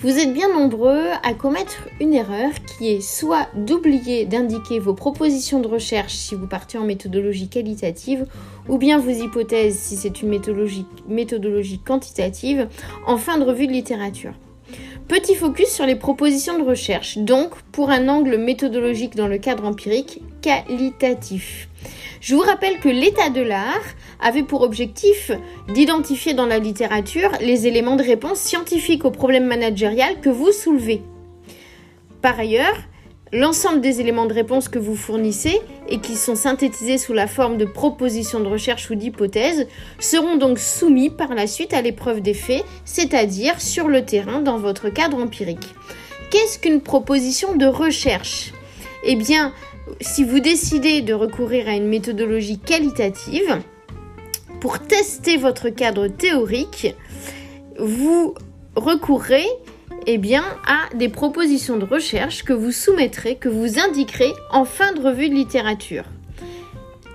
Vous êtes bien nombreux à commettre une erreur qui est soit d'oublier d'indiquer vos propositions de recherche si vous partez en méthodologie qualitative ou bien vos hypothèses si c'est une méthodologie, méthodologie quantitative en fin de revue de littérature. Petit focus sur les propositions de recherche, donc pour un angle méthodologique dans le cadre empirique qualitatif. Je vous rappelle que l'état de l'art avait pour objectif d'identifier dans la littérature les éléments de réponse scientifiques aux problèmes managériels que vous soulevez. Par ailleurs, l'ensemble des éléments de réponse que vous fournissez et qui sont synthétisés sous la forme de propositions de recherche ou d'hypothèses seront donc soumis par la suite à l'épreuve des faits, c'est-à-dire sur le terrain dans votre cadre empirique. Qu'est-ce qu'une proposition de recherche? Eh bien, si vous décidez de recourir à une méthodologie qualitative, pour tester votre cadre théorique, vous recourrez eh bien, à des propositions de recherche que vous soumettrez, que vous indiquerez en fin de revue de littérature.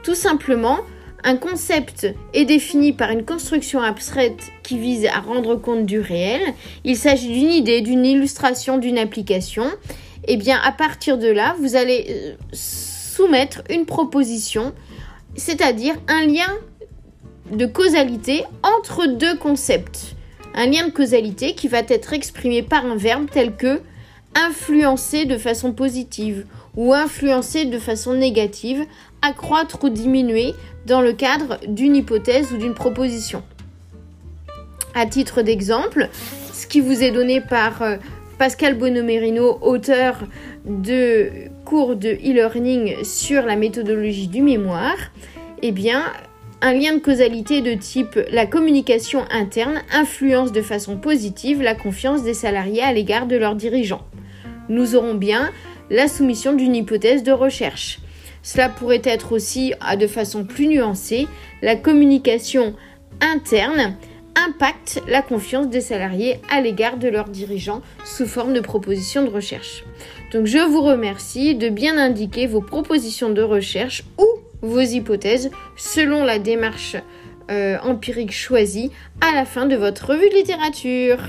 Tout simplement, un concept est défini par une construction abstraite qui vise à rendre compte du réel. Il s'agit d'une idée, d'une illustration, d'une application et eh bien à partir de là, vous allez euh, soumettre une proposition, c'est-à-dire un lien de causalité entre deux concepts. Un lien de causalité qui va être exprimé par un verbe tel que influencer de façon positive ou influencer de façon négative, accroître ou diminuer dans le cadre d'une hypothèse ou d'une proposition. À titre d'exemple, ce qui vous est donné par euh, Pascal Bonomerino, auteur de cours de e-learning sur la méthodologie du mémoire, eh bien, un lien de causalité de type la communication interne influence de façon positive la confiance des salariés à l'égard de leurs dirigeants. Nous aurons bien la soumission d'une hypothèse de recherche. Cela pourrait être aussi, de façon plus nuancée, la communication interne impacte la confiance des salariés à l'égard de leurs dirigeants sous forme de propositions de recherche. Donc je vous remercie de bien indiquer vos propositions de recherche ou vos hypothèses selon la démarche euh, empirique choisie à la fin de votre revue de littérature.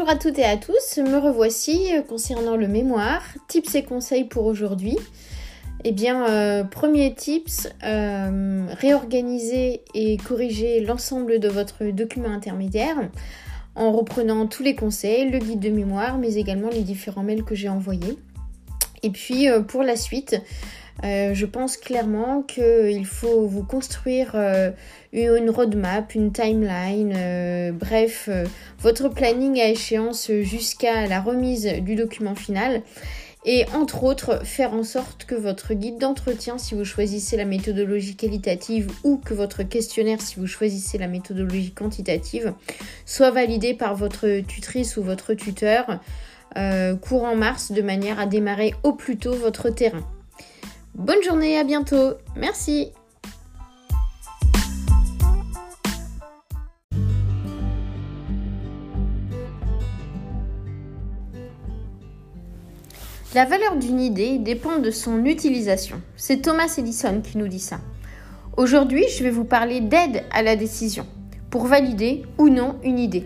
Bonjour à toutes et à tous, me revoici euh, concernant le mémoire, tips et conseils pour aujourd'hui. Eh bien, euh, premier tips, euh, réorganiser et corriger l'ensemble de votre document intermédiaire en reprenant tous les conseils, le guide de mémoire, mais également les différents mails que j'ai envoyés. Et puis, pour la suite, euh, je pense clairement qu'il faut vous construire euh, une roadmap, une timeline, euh, bref, votre planning à échéance jusqu'à la remise du document final. Et entre autres, faire en sorte que votre guide d'entretien, si vous choisissez la méthodologie qualitative, ou que votre questionnaire, si vous choisissez la méthodologie quantitative, soit validé par votre tutrice ou votre tuteur courant mars de manière à démarrer au plus tôt votre terrain. Bonne journée, à bientôt. Merci. La valeur d'une idée dépend de son utilisation. C'est Thomas Edison qui nous dit ça. Aujourd'hui, je vais vous parler d'aide à la décision pour valider ou non une idée.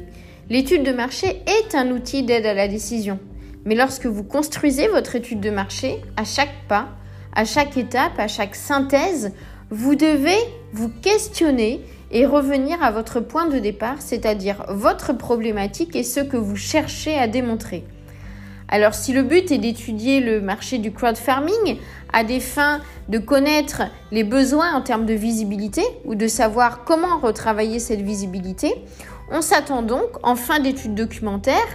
L'étude de marché est un outil d'aide à la décision. Mais lorsque vous construisez votre étude de marché, à chaque pas, à chaque étape, à chaque synthèse, vous devez vous questionner et revenir à votre point de départ, c'est-à-dire votre problématique et ce que vous cherchez à démontrer. Alors si le but est d'étudier le marché du crowd farming à des fins de connaître les besoins en termes de visibilité ou de savoir comment retravailler cette visibilité, on s'attend donc en fin d'étude documentaire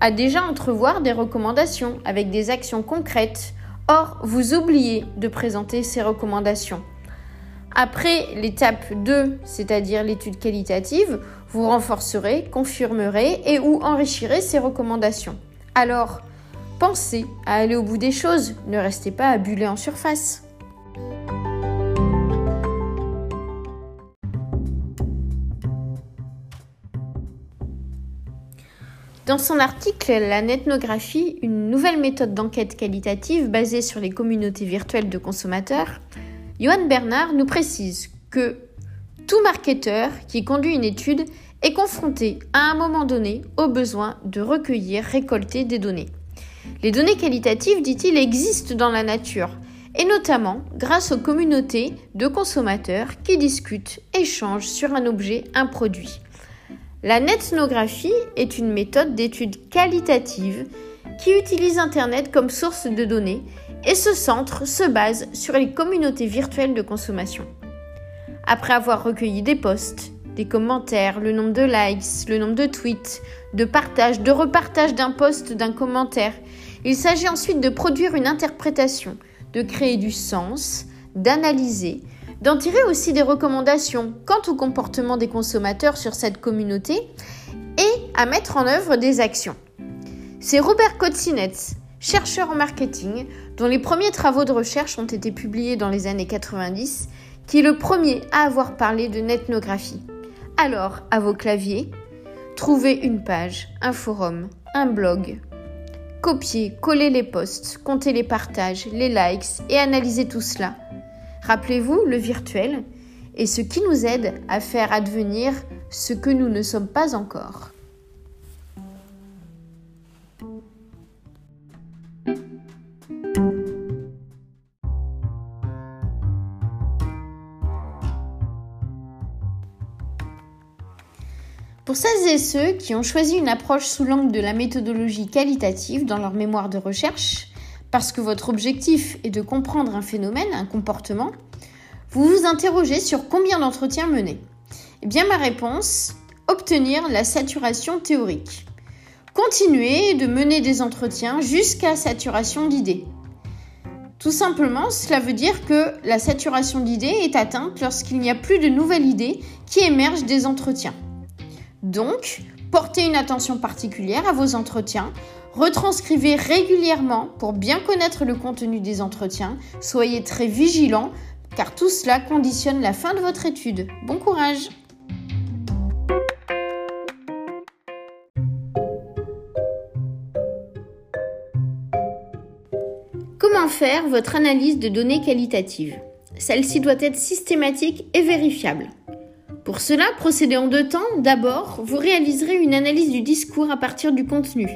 à déjà entrevoir des recommandations avec des actions concrètes Or, vous oubliez de présenter ces recommandations. Après l'étape 2, c'est-à-dire l'étude qualitative, vous renforcerez, confirmerez et ou enrichirez ces recommandations. Alors, pensez à aller au bout des choses, ne restez pas à buller en surface. Dans son article La netnographie, une nouvelle méthode d'enquête qualitative basée sur les communautés virtuelles de consommateurs, Johan Bernard nous précise que tout marketeur qui conduit une étude est confronté à un moment donné au besoin de recueillir, récolter des données. Les données qualitatives, dit-il, existent dans la nature, et notamment grâce aux communautés de consommateurs qui discutent, échangent sur un objet, un produit. La netnographie est une méthode d'étude qualitative qui utilise Internet comme source de données et ce centre se base sur les communautés virtuelles de consommation. Après avoir recueilli des posts, des commentaires, le nombre de likes, le nombre de tweets, de partages, de repartages d'un post, d'un commentaire. Il s'agit ensuite de produire une interprétation, de créer du sens, d'analyser, d'en tirer aussi des recommandations quant au comportement des consommateurs sur cette communauté et à mettre en œuvre des actions. C'est Robert Kotzinetz, chercheur en marketing, dont les premiers travaux de recherche ont été publiés dans les années 90, qui est le premier à avoir parlé de netnographie. Alors, à vos claviers, trouvez une page, un forum, un blog. Copiez, collez les posts, comptez les partages, les likes et analysez tout cela. Rappelez-vous, le virtuel est ce qui nous aide à faire advenir ce que nous ne sommes pas encore. Pour celles et ceux qui ont choisi une approche sous l'angle de la méthodologie qualitative dans leur mémoire de recherche, parce que votre objectif est de comprendre un phénomène, un comportement, vous vous interrogez sur combien d'entretiens mener. Eh bien ma réponse, obtenir la saturation théorique. Continuez de mener des entretiens jusqu'à saturation d'idées. Tout simplement, cela veut dire que la saturation d'idées est atteinte lorsqu'il n'y a plus de nouvelles idées qui émergent des entretiens. Donc, portez une attention particulière à vos entretiens, retranscrivez régulièrement pour bien connaître le contenu des entretiens, soyez très vigilants car tout cela conditionne la fin de votre étude. Bon courage Comment faire votre analyse de données qualitatives? Celle-ci doit être systématique et vérifiable. Pour cela, procédez en deux temps. D'abord, vous réaliserez une analyse du discours à partir du contenu.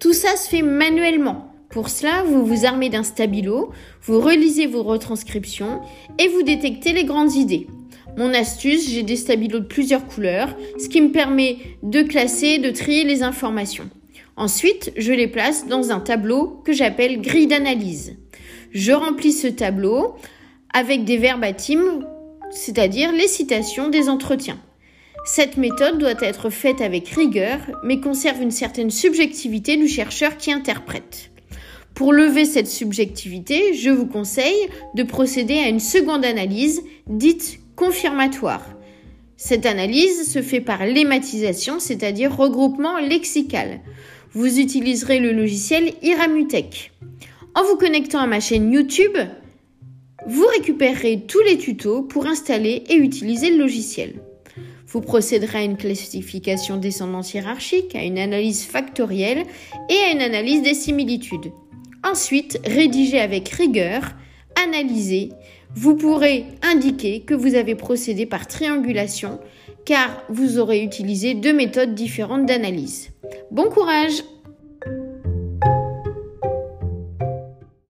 Tout ça se fait manuellement. Pour cela, vous vous armez d'un stabilo, vous relisez vos retranscriptions et vous détectez les grandes idées. Mon astuce, j'ai des stabilos de plusieurs couleurs, ce qui me permet de classer, de trier les informations. Ensuite, je les place dans un tableau que j'appelle grille d'analyse. Je remplis ce tableau avec des verbatims c'est-à-dire les citations des entretiens. Cette méthode doit être faite avec rigueur, mais conserve une certaine subjectivité du chercheur qui interprète. Pour lever cette subjectivité, je vous conseille de procéder à une seconde analyse, dite confirmatoire. Cette analyse se fait par lématisation, c'est-à-dire regroupement lexical. Vous utiliserez le logiciel Iramutech. En vous connectant à ma chaîne YouTube, vous récupérerez tous les tutos pour installer et utiliser le logiciel. Vous procéderez à une classification descendante hiérarchique, à une analyse factorielle et à une analyse des similitudes. Ensuite, rédigez avec rigueur, analysez. Vous pourrez indiquer que vous avez procédé par triangulation car vous aurez utilisé deux méthodes différentes d'analyse. Bon courage